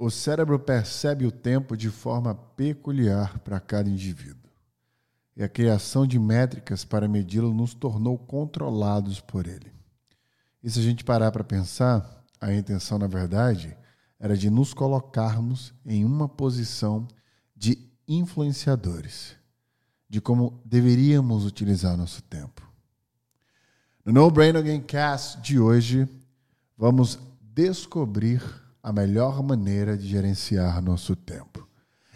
O cérebro percebe o tempo de forma peculiar para cada indivíduo. E a criação de métricas para medi-lo nos tornou controlados por ele. E se a gente parar para pensar, a intenção, na verdade, era de nos colocarmos em uma posição de influenciadores, de como deveríamos utilizar nosso tempo. No No Brain Again Cast de hoje, vamos descobrir a melhor maneira de gerenciar nosso tempo,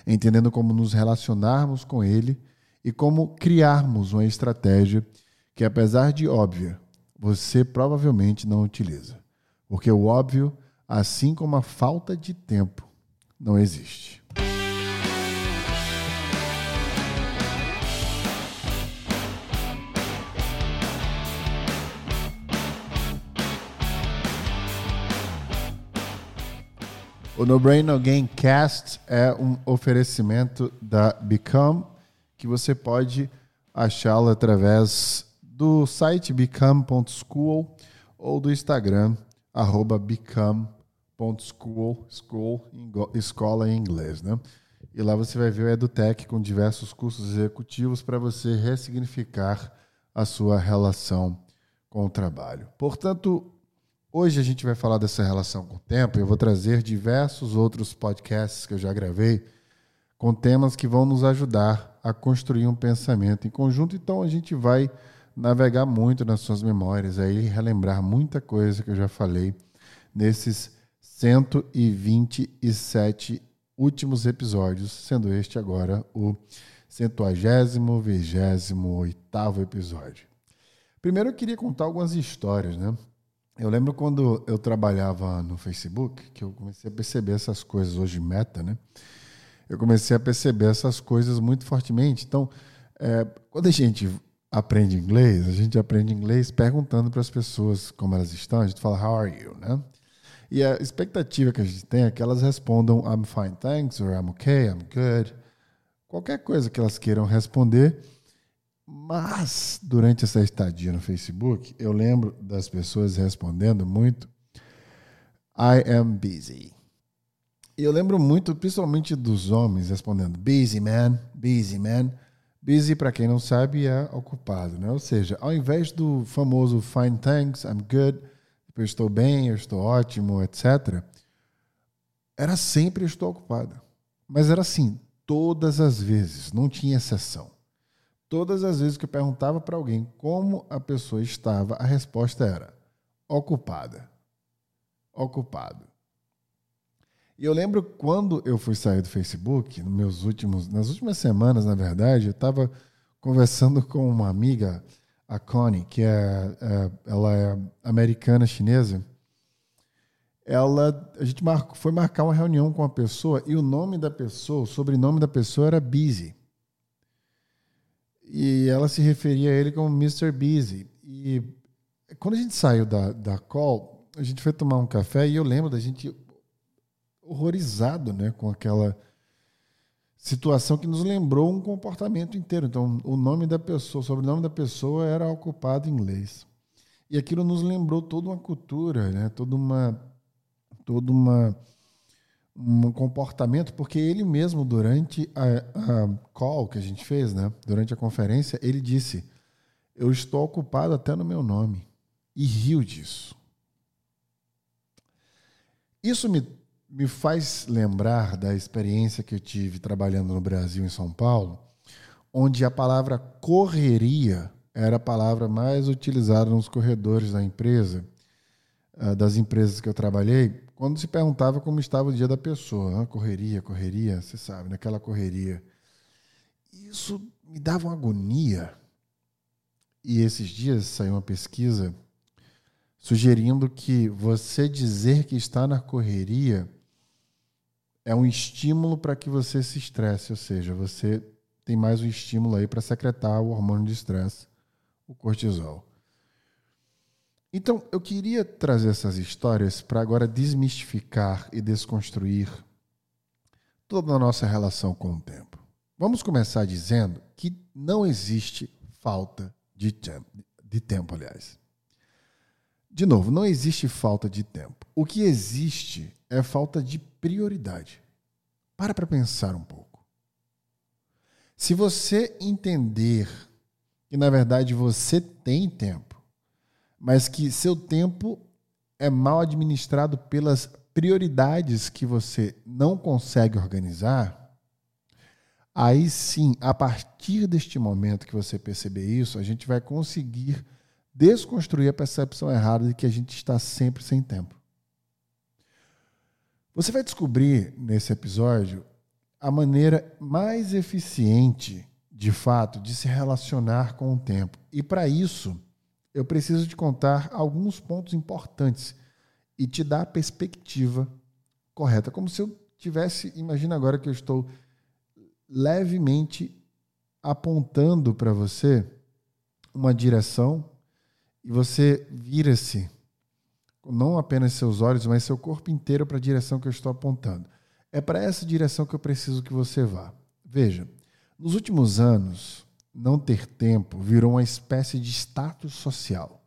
entendendo como nos relacionarmos com ele e como criarmos uma estratégia que, apesar de óbvia, você provavelmente não utiliza. Porque o óbvio, assim como a falta de tempo, não existe. O No Brain No Game Cast é um oferecimento da Become que você pode achá-lo através do site become.school ou do Instagram arroba become.school, school, escola em inglês, né? E lá você vai ver o EduTech com diversos cursos executivos para você ressignificar a sua relação com o trabalho. Portanto, Hoje a gente vai falar dessa relação com o tempo. Eu vou trazer diversos outros podcasts que eu já gravei com temas que vão nos ajudar a construir um pensamento em conjunto. Então a gente vai navegar muito nas suas memórias, aí relembrar muita coisa que eu já falei nesses 127 últimos episódios, sendo este agora o centuagésimo, vigésimo, oitavo episódio. Primeiro eu queria contar algumas histórias, né? Eu lembro quando eu trabalhava no Facebook, que eu comecei a perceber essas coisas, hoje meta, né? Eu comecei a perceber essas coisas muito fortemente. Então, é, quando a gente aprende inglês, a gente aprende inglês perguntando para as pessoas como elas estão, a gente fala, how are you, né? E a expectativa que a gente tem é que elas respondam I'm fine, thanks, or I'm okay, I'm good. Qualquer coisa que elas queiram responder mas, durante essa estadia no Facebook, eu lembro das pessoas respondendo muito I am busy. E eu lembro muito, principalmente dos homens respondendo busy man, busy man. Busy, para quem não sabe, é ocupado, né? Ou seja, ao invés do famoso fine thanks, I'm good, eu estou bem, eu estou ótimo, etc. Era sempre estou ocupado. Mas era assim, todas as vezes, não tinha exceção. Todas as vezes que eu perguntava para alguém como a pessoa estava, a resposta era ocupada. Ocupado. E eu lembro quando eu fui sair do Facebook, nos meus últimos, nas últimas semanas, na verdade, eu estava conversando com uma amiga, a Connie, que é, é, ela é americana chinesa. Ela, a gente marcou, foi marcar uma reunião com a pessoa e o nome da pessoa, o sobrenome da pessoa era Busy. E ela se referia a ele como Mr. Busy. E quando a gente saiu da, da call, a gente foi tomar um café e eu lembro da gente horrorizado né, com aquela situação que nos lembrou um comportamento inteiro. Então, o nome da pessoa, o sobrenome da pessoa era ocupado em inglês. E aquilo nos lembrou toda uma cultura, né, toda uma toda uma um comportamento, porque ele mesmo, durante a, a, call que a gente fez, né, durante a conferência, ele disse: Eu estou ocupado até no meu nome. E riu disso. Isso me, me faz lembrar da experiência que eu tive trabalhando no Brasil, em São Paulo, onde a palavra correria era a palavra mais utilizada nos corredores da empresa, ah, das empresas que eu trabalhei, quando se perguntava como estava o dia da pessoa, né? correria, correria, você sabe, naquela correria. Isso me dava uma agonia. E esses dias saiu uma pesquisa sugerindo que você dizer que está na correria é um estímulo para que você se estresse, ou seja, você tem mais um estímulo aí para secretar o hormônio de estresse, o cortisol. Então, eu queria trazer essas histórias para agora desmistificar e desconstruir toda a nossa relação com o tempo. Vamos começar dizendo que não existe falta de tempo, de tempo, aliás. De novo, não existe falta de tempo. O que existe é falta de prioridade. Para para pensar um pouco. Se você entender que na verdade você tem tempo, mas que seu tempo é mal administrado pelas prioridades que você não consegue organizar, aí sim, a partir deste momento que você perceber isso, a gente vai conseguir desconstruir a percepção errada de que a gente está sempre sem tempo. Você vai descobrir nesse episódio a maneira mais eficiente, de fato, de se relacionar com o tempo. E para isso, eu preciso te contar alguns pontos importantes e te dar a perspectiva correta, como se eu tivesse, imagina agora que eu estou levemente apontando para você uma direção e você vira-se, não apenas seus olhos, mas seu corpo inteiro para a direção que eu estou apontando. É para essa direção que eu preciso que você vá. Veja, nos últimos anos, não ter tempo virou uma espécie de status social.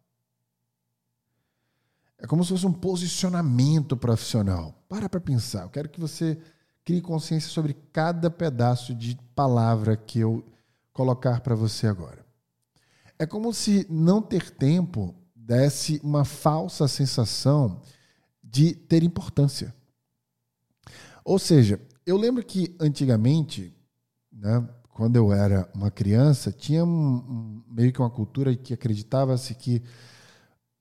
É como se fosse um posicionamento profissional. Para para pensar. Eu quero que você crie consciência sobre cada pedaço de palavra que eu colocar para você agora. É como se não ter tempo desse uma falsa sensação de ter importância. Ou seja, eu lembro que antigamente, né, quando eu era uma criança, tinha um, meio que uma cultura que acreditava-se que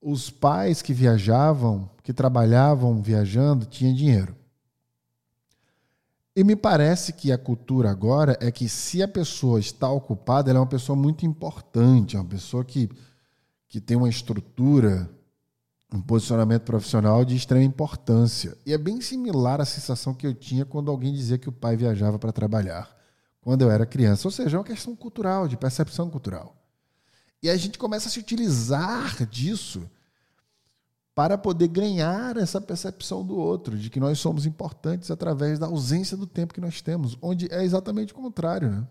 os pais que viajavam, que trabalhavam viajando, tinham dinheiro. E me parece que a cultura agora é que se a pessoa está ocupada, ela é uma pessoa muito importante, é uma pessoa que, que tem uma estrutura, um posicionamento profissional de extrema importância. E é bem similar à sensação que eu tinha quando alguém dizia que o pai viajava para trabalhar, quando eu era criança. Ou seja, é uma questão cultural, de percepção cultural. E a gente começa a se utilizar disso para poder ganhar essa percepção do outro, de que nós somos importantes através da ausência do tempo que nós temos, onde é exatamente o contrário. Né?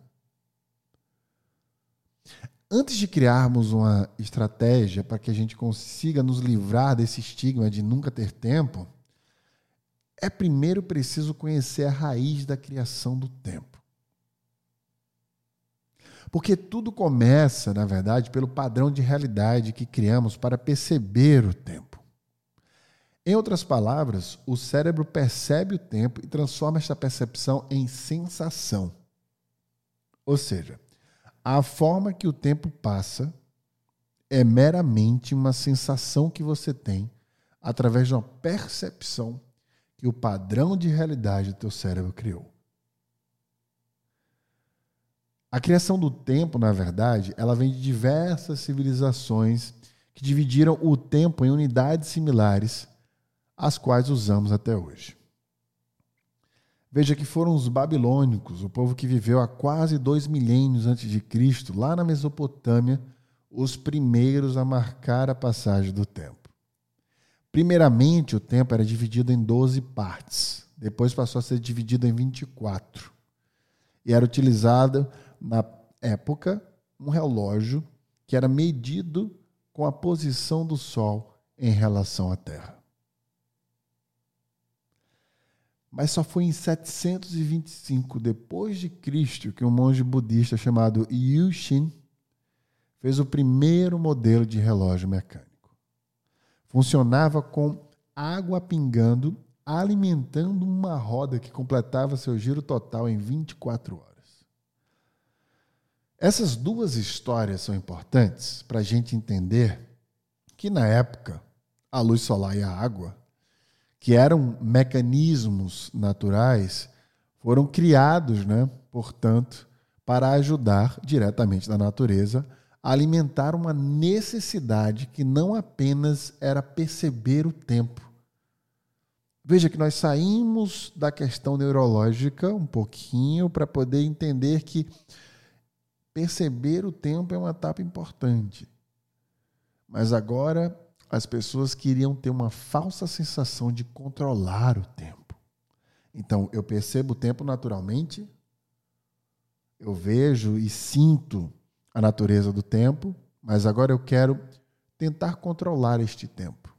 Antes de criarmos uma estratégia para que a gente consiga nos livrar desse estigma de nunca ter tempo, é primeiro preciso conhecer a raiz da criação do tempo. Porque tudo começa, na verdade, pelo padrão de realidade que criamos para perceber o tempo. Em outras palavras, o cérebro percebe o tempo e transforma esta percepção em sensação. Ou seja, a forma que o tempo passa é meramente uma sensação que você tem através de uma percepção que o padrão de realidade do teu cérebro criou. A criação do tempo, na verdade, ela vem de diversas civilizações que dividiram o tempo em unidades similares as quais usamos até hoje. Veja que foram os babilônicos, o povo que viveu há quase dois milênios antes de Cristo, lá na Mesopotâmia, os primeiros a marcar a passagem do tempo. Primeiramente, o tempo era dividido em 12 partes, depois passou a ser dividido em 24. E era utilizado, na época, um relógio que era medido com a posição do Sol em relação à Terra. Mas só foi em 725 depois de Cristo que um monge budista chamado Yu Xin fez o primeiro modelo de relógio mecânico. Funcionava com água pingando, alimentando uma roda que completava seu giro total em 24 horas. Essas duas histórias são importantes para a gente entender que, na época, a luz solar e a água que eram mecanismos naturais, foram criados, né, portanto, para ajudar diretamente da natureza a alimentar uma necessidade que não apenas era perceber o tempo. Veja que nós saímos da questão neurológica um pouquinho para poder entender que perceber o tempo é uma etapa importante. Mas agora as pessoas queriam ter uma falsa sensação de controlar o tempo. Então, eu percebo o tempo naturalmente, eu vejo e sinto a natureza do tempo, mas agora eu quero tentar controlar este tempo.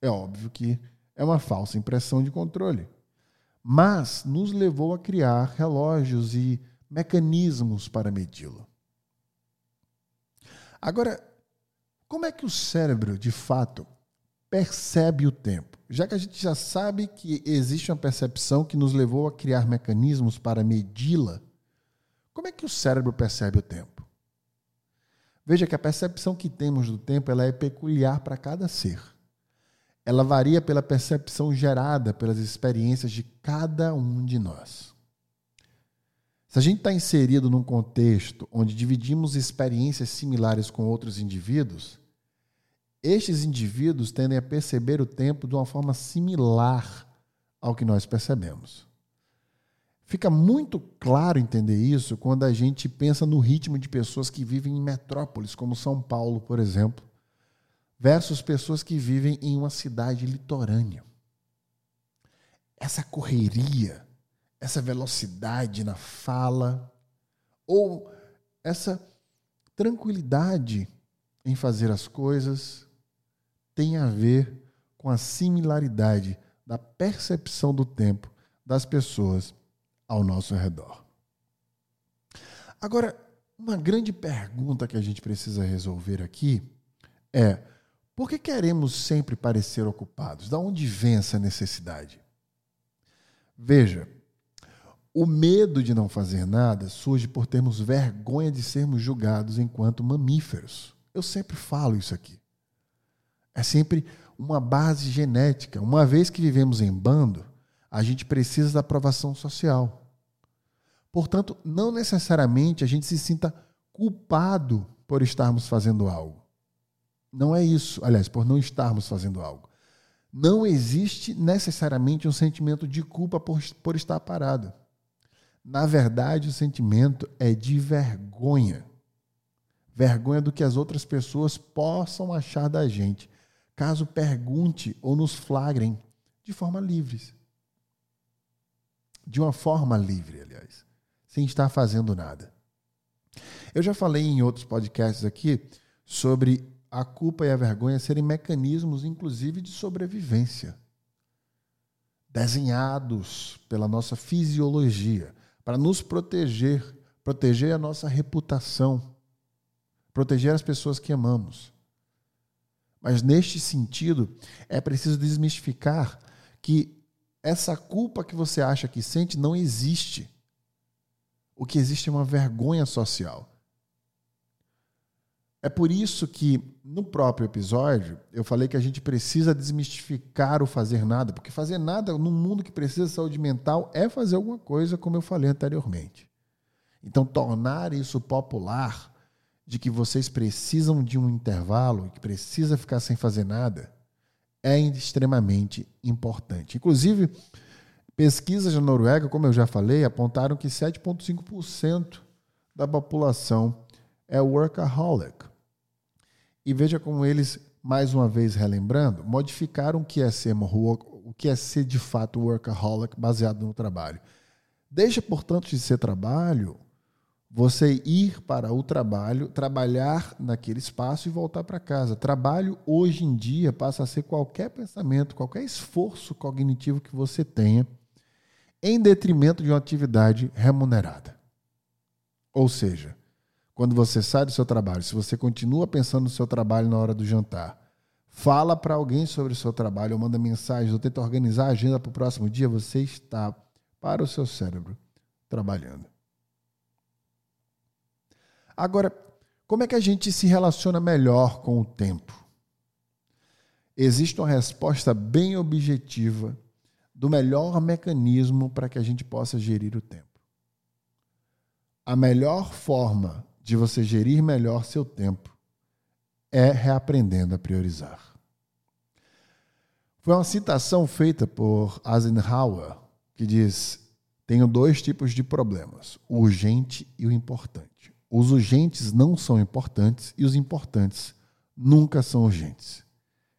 É óbvio que é uma falsa impressão de controle, mas nos levou a criar relógios e mecanismos para medi-lo. Agora, como é que o cérebro, de fato, percebe o tempo? Já que a gente já sabe que existe uma percepção que nos levou a criar mecanismos para medi-la, como é que o cérebro percebe o tempo? Veja que a percepção que temos do tempo ela é peculiar para cada ser. Ela varia pela percepção gerada pelas experiências de cada um de nós. Se a gente está inserido num contexto onde dividimos experiências similares com outros indivíduos, estes indivíduos tendem a perceber o tempo de uma forma similar ao que nós percebemos. Fica muito claro entender isso quando a gente pensa no ritmo de pessoas que vivem em metrópoles, como São Paulo, por exemplo, versus pessoas que vivem em uma cidade litorânea. Essa correria, essa velocidade na fala, ou essa tranquilidade em fazer as coisas, tem a ver com a similaridade da percepção do tempo das pessoas ao nosso redor. Agora, uma grande pergunta que a gente precisa resolver aqui é: por que queremos sempre parecer ocupados? Da onde vem essa necessidade? Veja, o medo de não fazer nada surge por termos vergonha de sermos julgados enquanto mamíferos. Eu sempre falo isso aqui. É sempre uma base genética. Uma vez que vivemos em bando, a gente precisa da aprovação social. Portanto, não necessariamente a gente se sinta culpado por estarmos fazendo algo. Não é isso, aliás, por não estarmos fazendo algo. Não existe necessariamente um sentimento de culpa por, por estar parado. Na verdade, o sentimento é de vergonha. Vergonha do que as outras pessoas possam achar da gente caso pergunte ou nos flagrem de forma livre. De uma forma livre, aliás, sem estar fazendo nada. Eu já falei em outros podcasts aqui sobre a culpa e a vergonha serem mecanismos, inclusive, de sobrevivência, desenhados pela nossa fisiologia para nos proteger, proteger a nossa reputação, proteger as pessoas que amamos. Mas neste sentido, é preciso desmistificar que essa culpa que você acha que sente não existe. O que existe é uma vergonha social. É por isso que, no próprio episódio, eu falei que a gente precisa desmistificar o fazer nada, porque fazer nada no mundo que precisa de saúde mental é fazer alguma coisa, como eu falei anteriormente. Então, tornar isso popular de que vocês precisam de um intervalo e que precisa ficar sem fazer nada é extremamente importante. Inclusive, pesquisas na Noruega, como eu já falei, apontaram que 7,5% da população é workaholic. E veja como eles, mais uma vez relembrando, modificaram o que é ser, o que é ser de fato workaholic baseado no trabalho. Deixa, portanto, de ser trabalho você ir para o trabalho, trabalhar naquele espaço e voltar para casa. Trabalho hoje em dia passa a ser qualquer pensamento, qualquer esforço cognitivo que você tenha em detrimento de uma atividade remunerada. Ou seja, quando você sai do seu trabalho, se você continua pensando no seu trabalho na hora do jantar, fala para alguém sobre o seu trabalho, ou manda mensagem, ou tenta organizar a agenda para o próximo dia, você está para o seu cérebro trabalhando. Agora, como é que a gente se relaciona melhor com o tempo? Existe uma resposta bem objetiva do melhor mecanismo para que a gente possa gerir o tempo. A melhor forma de você gerir melhor seu tempo é reaprendendo a priorizar. Foi uma citação feita por Eisenhower que diz: Tenho dois tipos de problemas, o urgente e o importante. Os urgentes não são importantes e os importantes nunca são urgentes.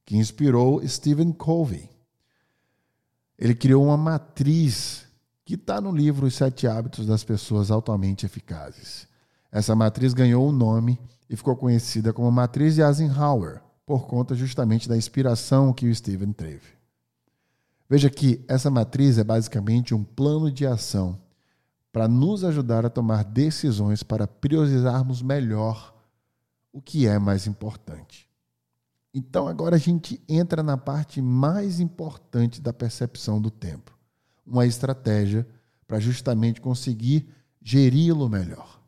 Que inspirou Stephen Covey. Ele criou uma matriz que está no livro Os Sete Hábitos das Pessoas Altamente Eficazes. Essa matriz ganhou o um nome e ficou conhecida como Matriz de Eisenhower, por conta justamente da inspiração que o Stephen teve. Veja que essa matriz é basicamente um plano de ação para nos ajudar a tomar decisões para priorizarmos melhor o que é mais importante. Então agora a gente entra na parte mais importante da percepção do tempo, uma estratégia para justamente conseguir geri-lo melhor.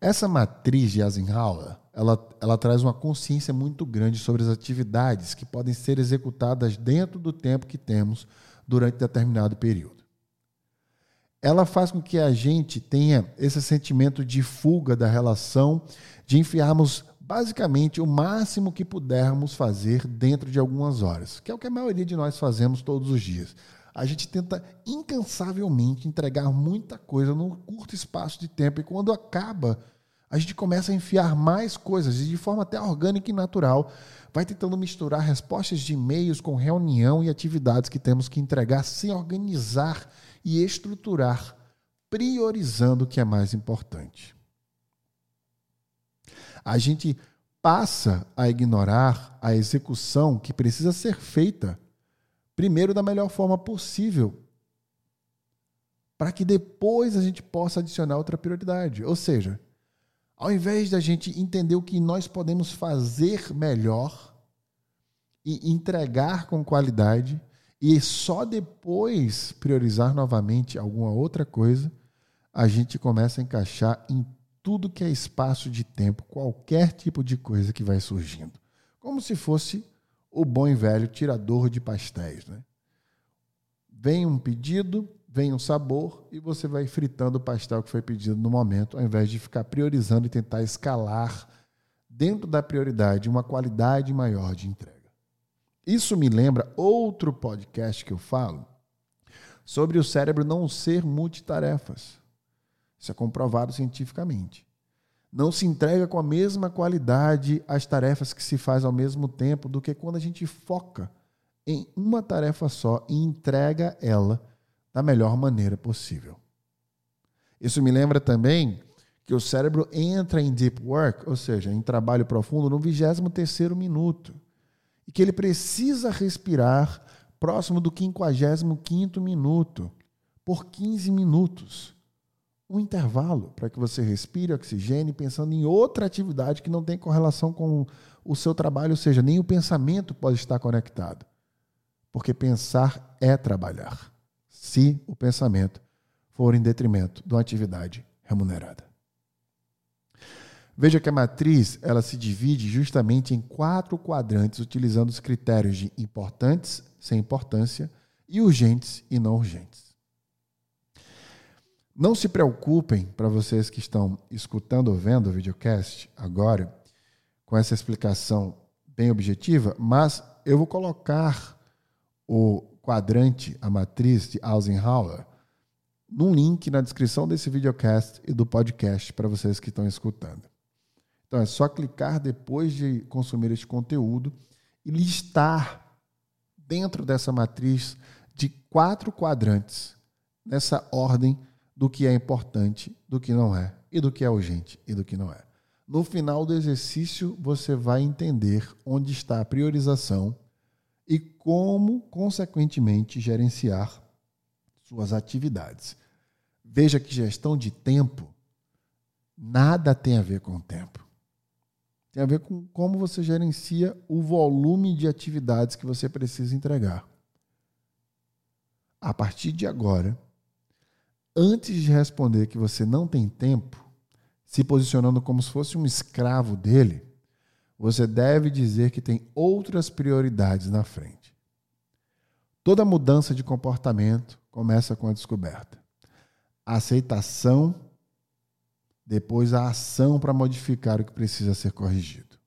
Essa matriz de Eisenhower, ela, ela traz uma consciência muito grande sobre as atividades que podem ser executadas dentro do tempo que temos durante determinado período. Ela faz com que a gente tenha esse sentimento de fuga da relação, de enfiarmos basicamente o máximo que pudermos fazer dentro de algumas horas, que é o que a maioria de nós fazemos todos os dias. A gente tenta incansavelmente entregar muita coisa num curto espaço de tempo e quando acaba, a gente começa a enfiar mais coisas e de forma até orgânica e natural, vai tentando misturar respostas de e-mails com reunião e atividades que temos que entregar sem organizar e estruturar, priorizando o que é mais importante. A gente passa a ignorar a execução que precisa ser feita, primeiro da melhor forma possível, para que depois a gente possa adicionar outra prioridade. Ou seja, ao invés da gente entender o que nós podemos fazer melhor e entregar com qualidade e só depois priorizar novamente alguma outra coisa, a gente começa a encaixar em tudo que é espaço de tempo, qualquer tipo de coisa que vai surgindo. Como se fosse o bom e velho tirador de pastéis. Né? Vem um pedido, vem um sabor e você vai fritando o pastel que foi pedido no momento, ao invés de ficar priorizando e tentar escalar dentro da prioridade uma qualidade maior de entrega. Isso me lembra outro podcast que eu falo sobre o cérebro não ser multitarefas. Isso é comprovado cientificamente. Não se entrega com a mesma qualidade as tarefas que se faz ao mesmo tempo do que quando a gente foca em uma tarefa só e entrega ela da melhor maneira possível. Isso me lembra também que o cérebro entra em deep work, ou seja, em trabalho profundo, no 23º minuto. E que ele precisa respirar próximo do 55º minuto, por 15 minutos um intervalo para que você respire oxigênio pensando em outra atividade que não tem correlação com o seu trabalho, ou seja, nem o pensamento pode estar conectado. Porque pensar é trabalhar, se o pensamento for em detrimento de uma atividade remunerada. Veja que a matriz ela se divide justamente em quatro quadrantes, utilizando os critérios de importantes, sem importância, e urgentes e não urgentes. Não se preocupem, para vocês que estão escutando ou vendo o videocast agora, com essa explicação bem objetiva, mas eu vou colocar o quadrante, a matriz de Eisenhower, num link na descrição desse videocast e do podcast para vocês que estão escutando. Então é só clicar depois de consumir este conteúdo e listar dentro dessa matriz de quatro quadrantes, nessa ordem do que é importante, do que não é, e do que é urgente e do que não é. No final do exercício, você vai entender onde está a priorização e como, consequentemente, gerenciar suas atividades. Veja que gestão de tempo nada tem a ver com o tempo. Tem a ver com como você gerencia o volume de atividades que você precisa entregar. A partir de agora, antes de responder que você não tem tempo, se posicionando como se fosse um escravo dele, você deve dizer que tem outras prioridades na frente. Toda mudança de comportamento começa com a descoberta. A aceitação, depois a ação para modificar o que precisa ser corrigido.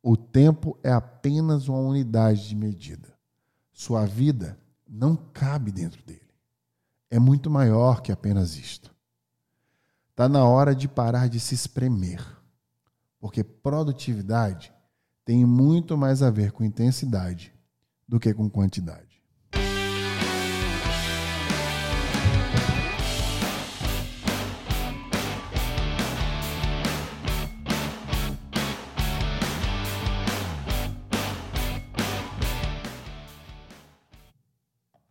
O tempo é apenas uma unidade de medida. Sua vida não cabe dentro dele é muito maior que apenas isto. Está na hora de parar de se espremer, porque produtividade tem muito mais a ver com intensidade do que com quantidade.